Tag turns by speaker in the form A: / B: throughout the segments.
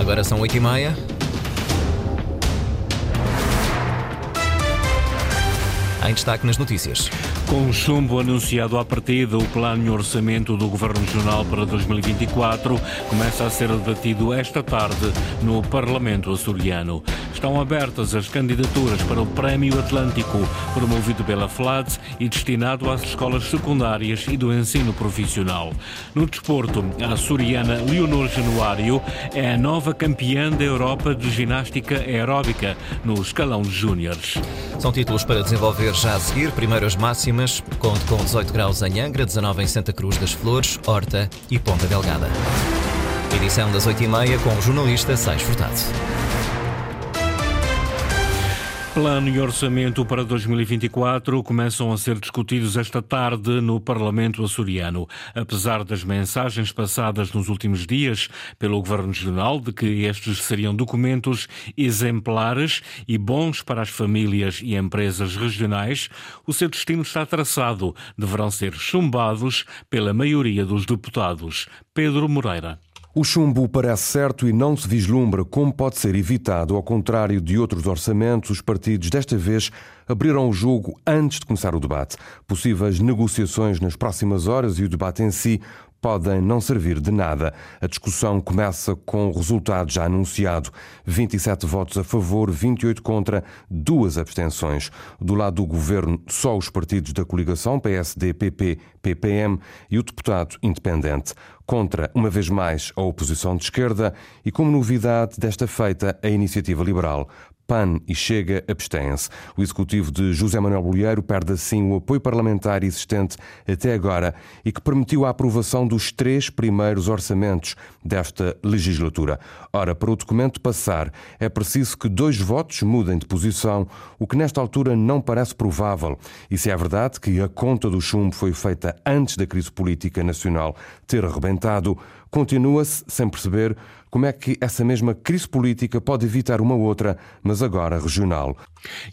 A: Agora são oito e meia. Em destaque nas notícias.
B: Com chumbo anunciado à partida, o plano e orçamento do Governo Regional para 2024 começa a ser debatido esta tarde no Parlamento açoriano. Estão abertas as candidaturas para o Prémio Atlântico, promovido pela FLAD e destinado às escolas secundárias e do ensino profissional. No desporto, a açoriana Leonor Januário é a nova campeã da Europa de ginástica aeróbica no escalão de júniores.
A: São títulos para desenvolver já a seguir. Primeiras máximas conte com 18 graus em Angra, 19 em Santa Cruz das Flores, Horta e Ponta Delgada. Edição das 8h30 com o jornalista Sais Furtado.
B: Plano e orçamento para 2024 começam a ser discutidos esta tarde no Parlamento açoriano. Apesar das mensagens passadas nos últimos dias pelo Governo Regional de que estes seriam documentos exemplares e bons para as famílias e empresas regionais, o seu destino está traçado. Deverão ser chumbados pela maioria dos deputados. Pedro Moreira.
C: O chumbo parece certo e não se vislumbra como pode ser evitado. Ao contrário de outros orçamentos, os partidos desta vez abriram o jogo antes de começar o debate. Possíveis negociações nas próximas horas e o debate em si podem não servir de nada. A discussão começa com o resultado já anunciado: 27 votos a favor, 28 contra, duas abstenções. Do lado do governo, só os partidos da coligação PSD, PP, PPM e o deputado independente. Contra, uma vez mais, a oposição de esquerda e, como novidade desta feita, a iniciativa liberal. PAN e Chega abstêm-se. O executivo de José Manuel Bolheiro perde assim o apoio parlamentar existente até agora e que permitiu a aprovação dos três primeiros orçamentos desta legislatura. Ora, para o documento passar, é preciso que dois votos mudem de posição, o que nesta altura não parece provável. E se é verdade que a conta do chumbo foi feita antes da crise política nacional ter arrebentado, continua-se sem perceber como é que essa mesma crise política pode evitar uma outra, mas agora regional.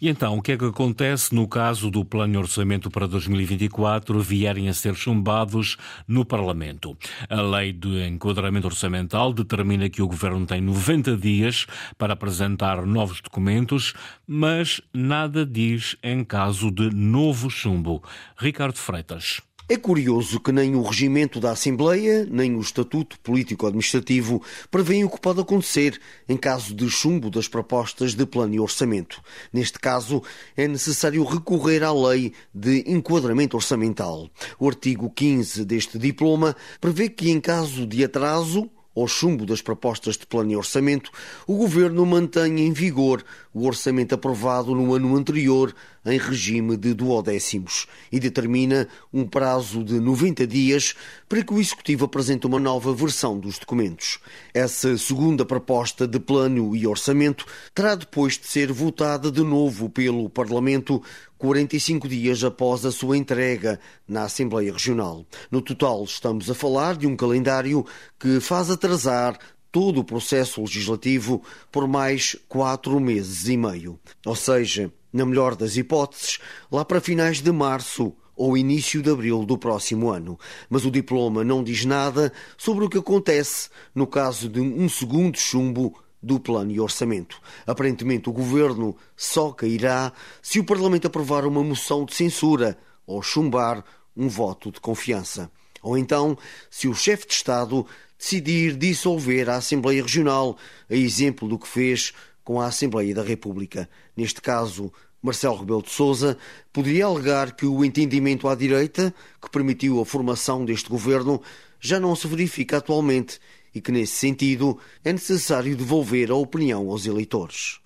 B: E então, o que é que acontece no caso do plano de orçamento para 2024 vierem a ser chumbados no Parlamento? A lei de enquadramento orçamental determina que o governo tem 90 dias para apresentar novos documentos, mas nada diz em caso de novo chumbo. Ricardo Freitas.
D: É curioso que nem o regimento da Assembleia, nem o Estatuto Político-Administrativo prevêem o que pode acontecer em caso de chumbo das propostas de plano e orçamento. Neste caso, é necessário recorrer à lei de enquadramento orçamental. O artigo 15 deste diploma prevê que, em caso de atraso, ao chumbo das propostas de plano e orçamento, o Governo mantém em vigor o orçamento aprovado no ano anterior em regime de duodécimos e determina um prazo de 90 dias para que o Executivo apresente uma nova versão dos documentos. Essa segunda proposta de plano e orçamento terá depois de ser votada de novo pelo Parlamento 45 dias após a sua entrega na Assembleia Regional. No total, estamos a falar de um calendário que faz atrasar todo o processo legislativo por mais quatro meses e meio. Ou seja, na melhor das hipóteses, lá para finais de março ou início de abril do próximo ano. Mas o diploma não diz nada sobre o que acontece no caso de um segundo chumbo do plano e orçamento. Aparentemente, o governo só cairá se o Parlamento aprovar uma moção de censura ou chumbar um voto de confiança. Ou então, se o chefe de Estado decidir dissolver a Assembleia Regional, a exemplo do que fez com a Assembleia da República. Neste caso, Marcelo Rebelo de Sousa poderia alegar que o entendimento à direita, que permitiu a formação deste governo, já não se verifica atualmente e que, nesse sentido, é necessário devolver a opinião aos eleitores.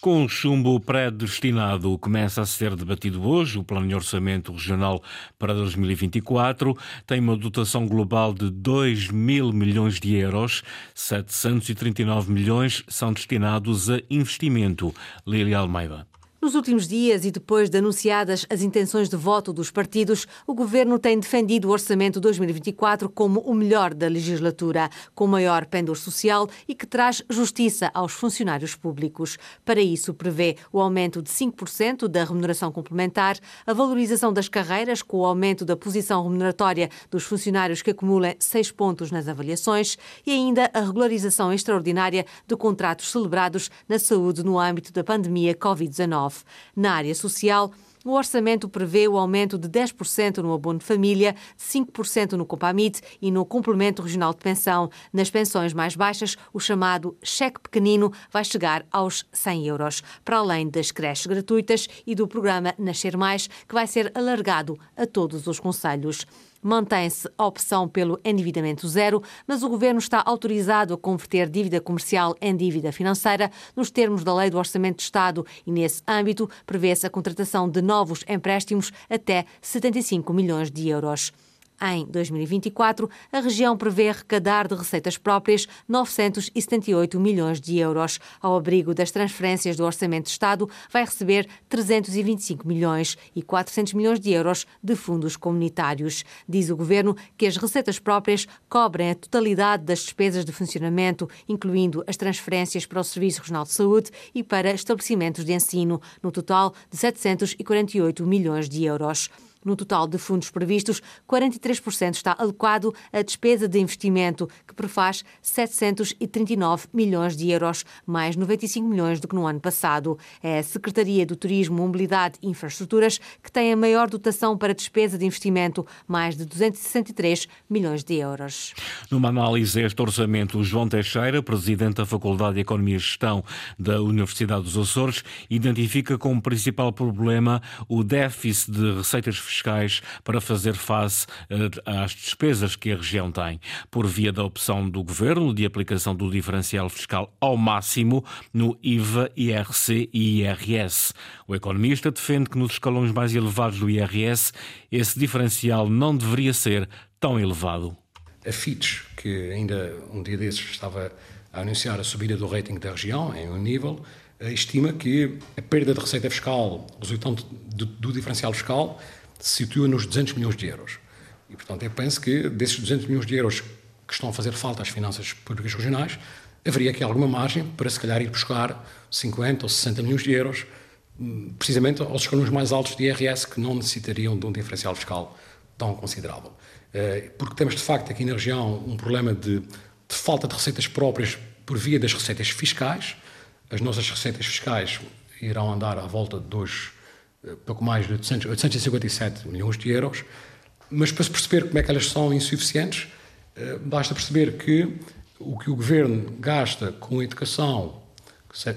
B: Com o chumbo predestinado, começa a ser debatido hoje o Plano de Orçamento Regional para 2024. Tem uma dotação global de 2 mil milhões de euros. 739 milhões são destinados a investimento. Lília Almeida.
E: Nos últimos dias e depois de anunciadas as intenções de voto dos partidos, o governo tem defendido o orçamento 2024 como o melhor da legislatura, com maior pendor social e que traz justiça aos funcionários públicos. Para isso, prevê o aumento de 5% da remuneração complementar, a valorização das carreiras com o aumento da posição remuneratória dos funcionários que acumulem 6 pontos nas avaliações e ainda a regularização extraordinária de contratos celebrados na saúde no âmbito da pandemia Covid-19. Na área social, o orçamento prevê o aumento de 10% no abono de família, 5% no Compamit e no complemento regional de pensão. Nas pensões mais baixas, o chamado cheque pequenino vai chegar aos 100 euros, para além das creches gratuitas e do programa Nascer Mais, que vai ser alargado a todos os conselhos. Mantém-se a opção pelo endividamento zero, mas o governo está autorizado a converter dívida comercial em dívida financeira nos termos da Lei do Orçamento de Estado e, nesse âmbito, prevê-se a contratação de novos empréstimos até 75 milhões de euros. Em 2024, a região prevê arrecadar de receitas próprias 978 milhões de euros. Ao abrigo das transferências do Orçamento de Estado, vai receber 325 milhões e 400 milhões de euros de fundos comunitários. Diz o governo que as receitas próprias cobrem a totalidade das despesas de funcionamento, incluindo as transferências para o Serviço Regional de Saúde e para estabelecimentos de ensino, no total de 748 milhões de euros. No total de fundos previstos, 43% está alocado à despesa de investimento, que prefaz 739 milhões de euros, mais 95 milhões do que no ano passado. É a Secretaria do Turismo, Mobilidade e Infraestruturas que tem a maior dotação para despesa de investimento, mais de 263 milhões de euros.
B: Numa análise a este orçamento, João Teixeira, presidente da Faculdade de Economia e Gestão da Universidade dos Açores, identifica como principal problema o déficit de receitas fiscais fiscais para fazer face eh, às despesas que a região tem, por via da opção do governo de aplicação do diferencial fiscal ao máximo no IVA, IRC e IRS. O economista defende que nos escalões mais elevados do IRS esse diferencial não deveria ser tão elevado.
F: A Fitch, que ainda um dia desses estava a anunciar a subida do rating da região em um nível, eh, estima que a perda de receita fiscal resultante do, do diferencial fiscal se situa nos 200 milhões de euros. E, portanto, eu penso que desses 200 milhões de euros que estão a fazer falta às finanças públicas regionais, haveria aqui alguma margem para, se calhar, ir buscar 50 ou 60 milhões de euros, hum, precisamente aos escalões mais altos de IRS, que não necessitariam de um diferencial fiscal tão considerável. Eh, porque temos, de facto, aqui na região um problema de, de falta de receitas próprias por via das receitas fiscais. As nossas receitas fiscais irão andar à volta de 2 pouco mais de 800, 857 milhões de euros, mas para se perceber como é que elas são insuficientes, eh, basta perceber que o que o governo gasta com a educação,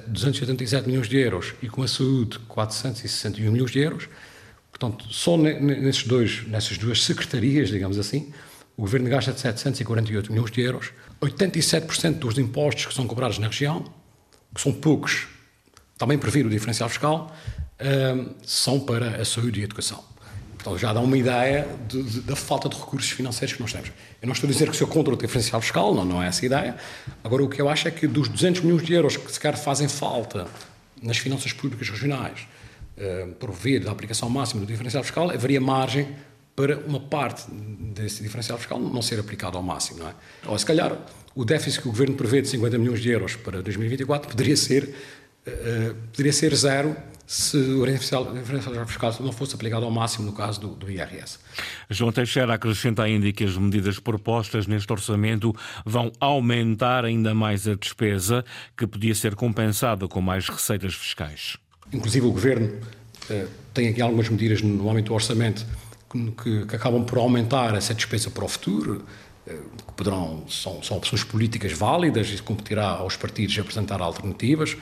F: 287 milhões de euros, e com a saúde, 461 milhões de euros, portanto, só nesses dois, nessas duas secretarias, digamos assim, o governo gasta 748 milhões de euros, 87% dos impostos que são cobrados na região, que são poucos, também prevê o diferencial fiscal, são para a saúde e a educação. Portanto, já dá uma ideia de, de, da falta de recursos financeiros que nós temos. Eu não estou a dizer que sou contra o diferencial fiscal, não, não é essa a ideia. Agora, o que eu acho é que dos 200 milhões de euros que sequer fazem falta nas finanças públicas regionais, uh, via da aplicação máxima do diferencial fiscal, haveria margem para uma parte desse diferencial fiscal não ser aplicado ao máximo. Não é? Ou, se calhar, o déficit que o Governo prevê de 50 milhões de euros para 2024 poderia ser, uh, poderia ser zero se o diferencial fiscal não fosse aplicado ao máximo no caso do, do, IRS.
B: João Teixeira acrescenta ainda que as medidas propostas neste orçamento vão aumentar ainda mais a despesa, que podia ser compensada com mais receitas fiscais.
F: Inclusive o Governo eh, tem aqui algumas medidas no âmbito do orçamento que, que, acabam por aumentar essa despesa para o futuro, eh, que poderão, são, são opções políticas válidas e competirá aos partidos apresentar alternativas.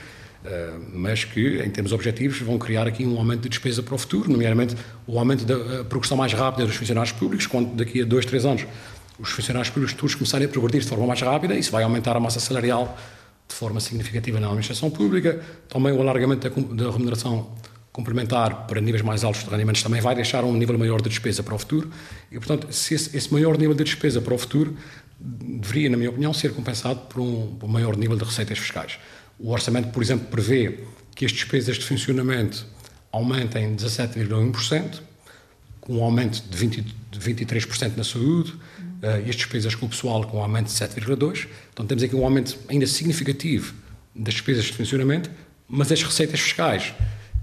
F: Eh, mas que, em termos objetivos, vão criar aqui um aumento de despesa para o futuro, nomeadamente o aumento da progressão mais rápida dos funcionários públicos, quando daqui a dois, três anos os funcionários públicos todos começarem a progredir de forma mais rápida, isso vai aumentar a massa salarial de forma significativa na administração pública, também o alargamento da, remuneração complementar para níveis mais altos de rendimentos também vai deixar um nível maior de despesa para o futuro e, portanto, esse, esse maior nível de despesa para o futuro deveria, na minha opinião, ser compensado por um maior nível de receitas fiscais. O orçamento, por exemplo, prevê que as despesas de funcionamento aumenta em 17,1%, com um aumento de, 20, de 23% na saúde, uh, e as despesas com o pessoal com um aumento de 7,2%. Então temos aqui um aumento ainda significativo das despesas de funcionamento, mas as receitas fiscais,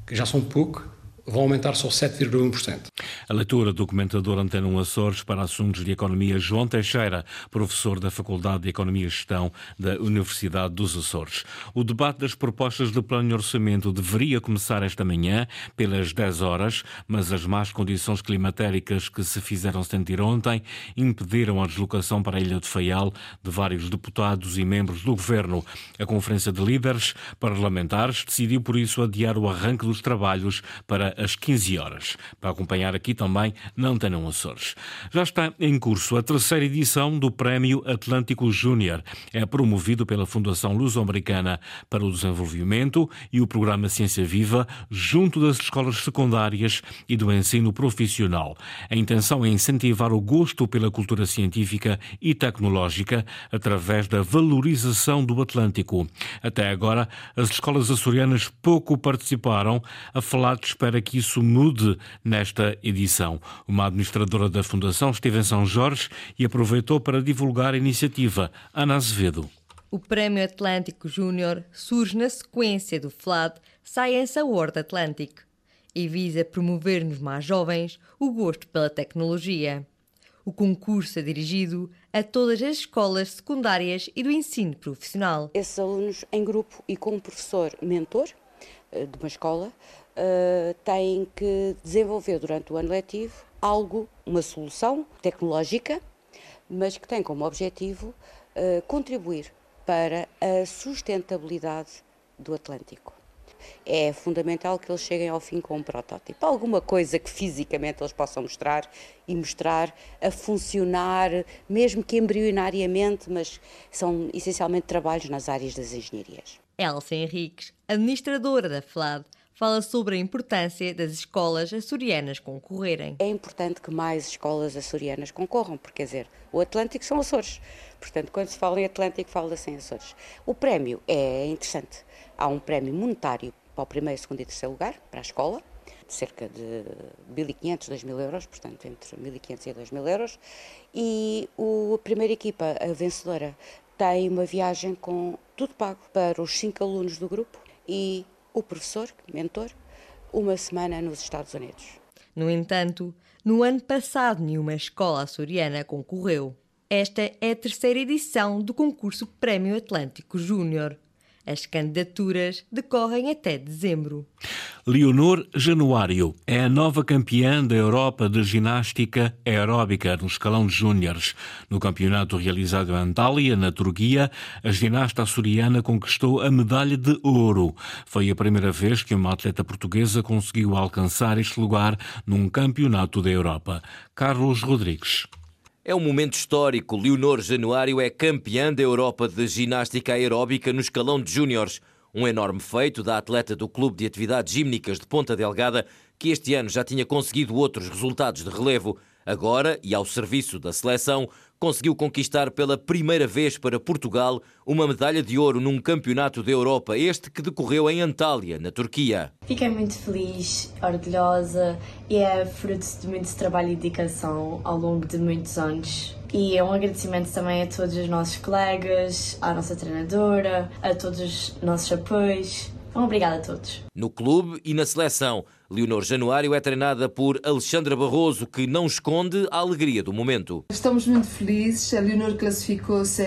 F: que já são pouco, vão aumentar só 7,1%.
B: A leitura do comentador Antena 1 Açores para assuntos de economia João Teixeira, professor da Faculdade de Economia e Gestão da Universidade dos Açores. O debate das propostas de plano de orçamento deveria começar esta manhã, pelas 10 horas, mas as más condições climatéricas que se fizeram sentir ontem impediram a deslocação para a Ilha de Faial de vários deputados e membros do governo. A Conferência de Líderes Parlamentares decidiu, por isso, adiar o arranque dos trabalhos para às 15 horas. Para acompanhar aqui também não tenham Açores. Já está em curso a terceira edição do Prémio Atlântico Júnior. É promovido pela Fundação Luso-Americana para o Desenvolvimento e o Programa Ciência Viva, junto das escolas secundárias e do ensino profissional. A intenção é incentivar o gosto pela cultura científica e tecnológica através da valorização do Atlântico. Até agora, as escolas açorianas pouco participaram. A FLAT espera que isso mude nesta edição. Uma administradora da Fundação esteve em São Jorge e aproveitou para divulgar a iniciativa. Ana Azevedo.
G: O Prémio Atlântico Júnior surge na sequência do FLAD Science Award Atlantic e visa promover nos mais jovens o gosto pela tecnologia. O concurso é dirigido a todas as escolas secundárias e do ensino profissional.
H: Esses alunos em grupo e com um professor mentor eh, de uma escola uh, têm que desenvolver durante o ano letivo algo, uma solução tecnológica, mas que tem como objetivo uh, contribuir para a sustentabilidade do Atlântico. É fundamental que eles cheguem ao fim com um protótipo, alguma coisa que fisicamente eles possam mostrar e mostrar a funcionar, mesmo que embrionariamente, mas são essencialmente trabalhos nas áreas das engenharias.
G: Elsa Henriques, administradora da FLAD, fala sobre a importância das escolas açorianas concorrerem.
H: É importante que mais escolas açorianas concorram, porque, quer dizer, o Atlântico são Açores. Portanto, quando se fala em Atlântico, fala-se em Açores. O prémio é interessante. Há um prémio monetário para o primeiro, segundo e terceiro lugar, para a escola, de cerca de 1.500, 2.000 euros, portanto, entre 1.500 e 2.000 euros. E o, a primeira equipa, a vencedora, tem uma viagem com tudo pago para os cinco alunos do grupo e o professor, mentor, uma semana nos Estados Unidos.
G: No entanto, no ano passado nenhuma escola açoriana concorreu. Esta é a terceira edição do concurso Prémio Atlântico Júnior. As candidaturas decorrem até dezembro.
B: Leonor Januário é a nova campeã da Europa de ginástica aeróbica no escalão de júniores. No campeonato realizado em Antália, na Turquia, a ginasta açoriana conquistou a medalha de ouro. Foi a primeira vez que uma atleta portuguesa conseguiu alcançar este lugar num campeonato da Europa. Carlos Rodrigues.
I: É um momento histórico. Leonor Januário é campeã da Europa de ginástica aeróbica no escalão de júniores. Um enorme feito da atleta do Clube de Atividades Gímnicas de Ponta Delgada, que este ano já tinha conseguido outros resultados de relevo. Agora, e ao serviço da seleção, conseguiu conquistar pela primeira vez para Portugal uma medalha de ouro num campeonato da Europa, este que decorreu em Antália, na Turquia.
J: Fiquei muito feliz, orgulhosa e é fruto de muito trabalho e dedicação ao longo de muitos anos. E é um agradecimento também a todos os nossos colegas, à nossa treinadora, a todos os nossos apoios. Então, obrigada a todos.
I: No clube e na seleção, Leonor Januário é treinada por Alexandra Barroso, que não esconde a alegria do momento.
K: Estamos muito felizes. A Leonor classificou-se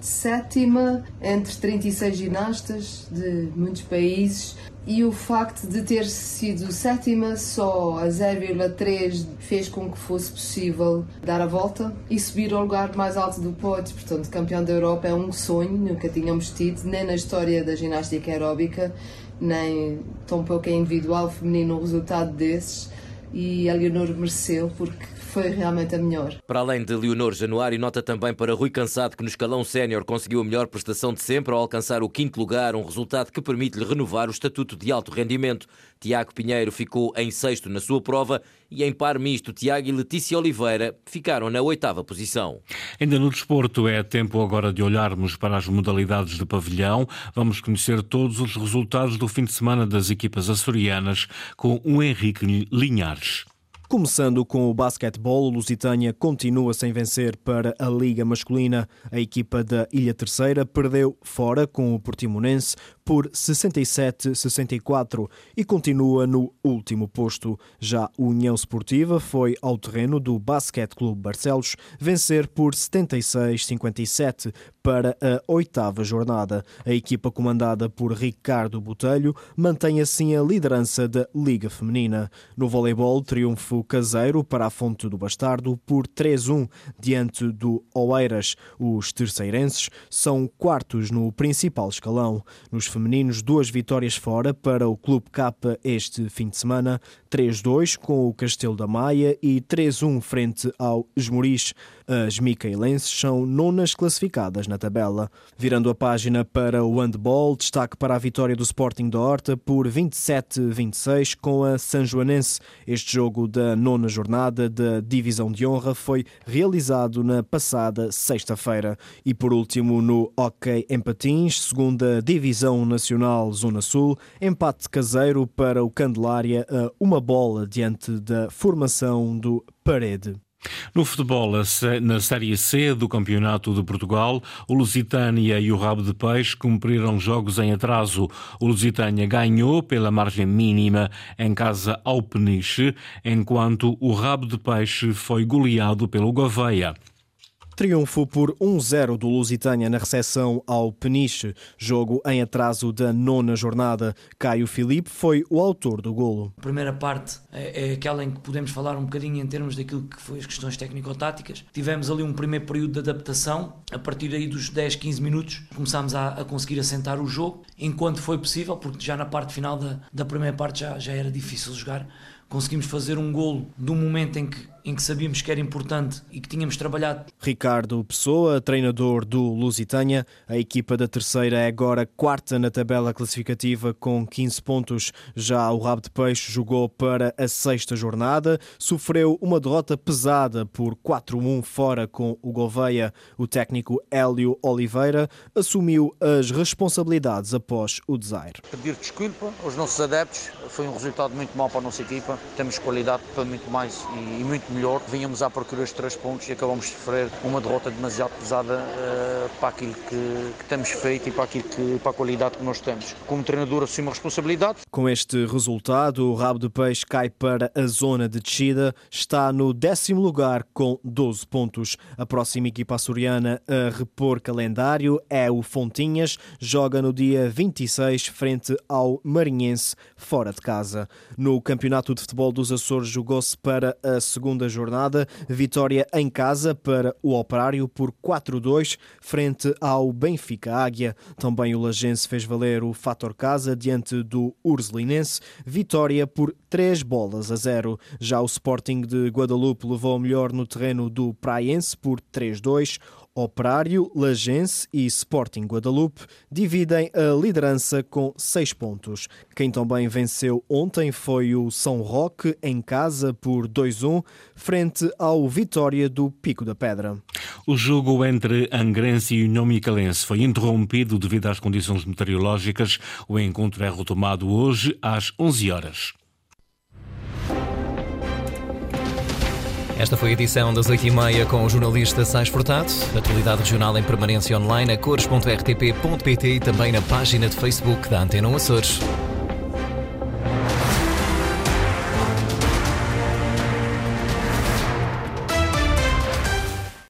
K: sétima entre 36 ginastas de muitos países e o facto de ter sido sétima só a 0,3 fez com que fosse possível dar a volta e subir ao lugar mais alto do pódio. Portanto, campeão da Europa é um sonho, nunca tínhamos tido, nem na história da ginástica aeróbica nem tampouco é individual feminino um resultado desses e a Leonor mereceu porque foi realmente a melhor.
I: Para além de Leonor Januário, nota também para Rui Cansado que no escalão sénior conseguiu a melhor prestação de sempre ao alcançar o quinto lugar, um resultado que permite-lhe renovar o estatuto de alto rendimento. Tiago Pinheiro ficou em sexto na sua prova e em par misto, Tiago e Letícia Oliveira ficaram na oitava posição.
B: Ainda no desporto, é tempo agora de olharmos para as modalidades de pavilhão. Vamos conhecer todos os resultados do fim de semana das equipas açorianas com o Henrique Linhares.
L: Começando com o basquetebol, o Lusitânia continua sem vencer para a Liga Masculina. A equipa da Ilha Terceira perdeu fora com o Portimonense por 67-64 e continua no último posto. Já a União Esportiva foi ao terreno do Basquete Clube Barcelos vencer por 76-57 para a oitava jornada. A equipa comandada por Ricardo Botelho mantém assim a liderança da Liga Feminina. No voleibol, triunfo caseiro para a Fonte do Bastardo por 3-1 diante do Oeiras. Os terceirenses são quartos no principal escalão. Nos femininos, duas vitórias fora para o Clube K este fim de semana, 3-2 com o Castelo da Maia e 3-1 frente ao Esmoriz. As micaelenses são nonas classificadas na tabela. Virando a página para o handball, destaque para a vitória do Sporting da Horta por 27-26 com a Sanjoanense. Este jogo da nona jornada da Divisão de Honra foi realizado na passada sexta-feira. E por último, no Hockey em Patins, segunda Divisão Nacional Zona Sul, empate caseiro para o Candelária a uma bola diante da formação do Parede.
B: No futebol, na Série C do Campeonato de Portugal, o Lusitânia e o Rabo de Peixe cumpriram jogos em atraso. O Lusitânia ganhou pela margem mínima em casa ao Peniche, enquanto o Rabo de Peixe foi goleado pelo Gouveia.
L: Triunfo por 1-0 do Lusitânia na recepção ao Peniche, jogo em atraso da nona jornada. Caio Filipe foi o autor do golo.
M: A primeira parte é, é aquela em que podemos falar um bocadinho em termos daquilo que foi as questões técnico-táticas. Tivemos ali um primeiro período de adaptação, a partir aí dos 10, 15 minutos começámos a, a conseguir assentar o jogo, enquanto foi possível, porque já na parte final da, da primeira parte já, já era difícil jogar. Conseguimos fazer um golo do momento em que em que sabíamos que era importante e que tínhamos trabalhado.
L: Ricardo Pessoa, treinador do Lusitânia, a equipa da terceira é agora quarta na tabela classificativa com 15 pontos. Já o Rabo de Peixe jogou para a sexta jornada, sofreu uma derrota pesada por 4-1 fora com o Gouveia. O técnico Hélio Oliveira assumiu as responsabilidades após o desaire.
N: Pedir desculpa aos nossos adeptos, foi um resultado muito mau para a nossa equipa, temos qualidade para muito mais e muito melhor. Vínhamos à procura de três pontos e acabamos de sofrer uma derrota demasiado pesada uh, para aquilo que, que, temos feito e para, aquilo que, para a qualidade que nós temos. Como treinador, assumo a responsabilidade.
L: Com este resultado, o Rabo de Peixe cai para a zona de descida, está no décimo lugar com 12 pontos. A próxima equipa açoriana a repor calendário é o Fontinhas, joga no dia 26 frente ao Marinhense, fora de casa. No Campeonato de Futebol dos Açores jogou-se para a segunda jornada. Vitória em casa para o Operário por 4-2 frente ao Benfica Águia. Também o Lagense fez valer o fator casa diante do Ursulinense. Vitória por 3 bolas a 0. Já o Sporting de Guadalupe levou melhor no terreno do Praiense por 3-2. Operário, Lagense e Sporting Guadalupe dividem a liderança com seis pontos. Quem também venceu ontem foi o São Roque em casa por 2-1, frente ao Vitória do Pico da Pedra.
B: O jogo entre Angrense e União Micalense foi interrompido devido às condições meteorológicas. O encontro é retomado hoje às 11 horas.
A: Esta foi a edição das 8h30 com o jornalista Sais Furtado. Atualidade regional em permanência online a cores.rtp.pt e também na página de Facebook da Antena Açores.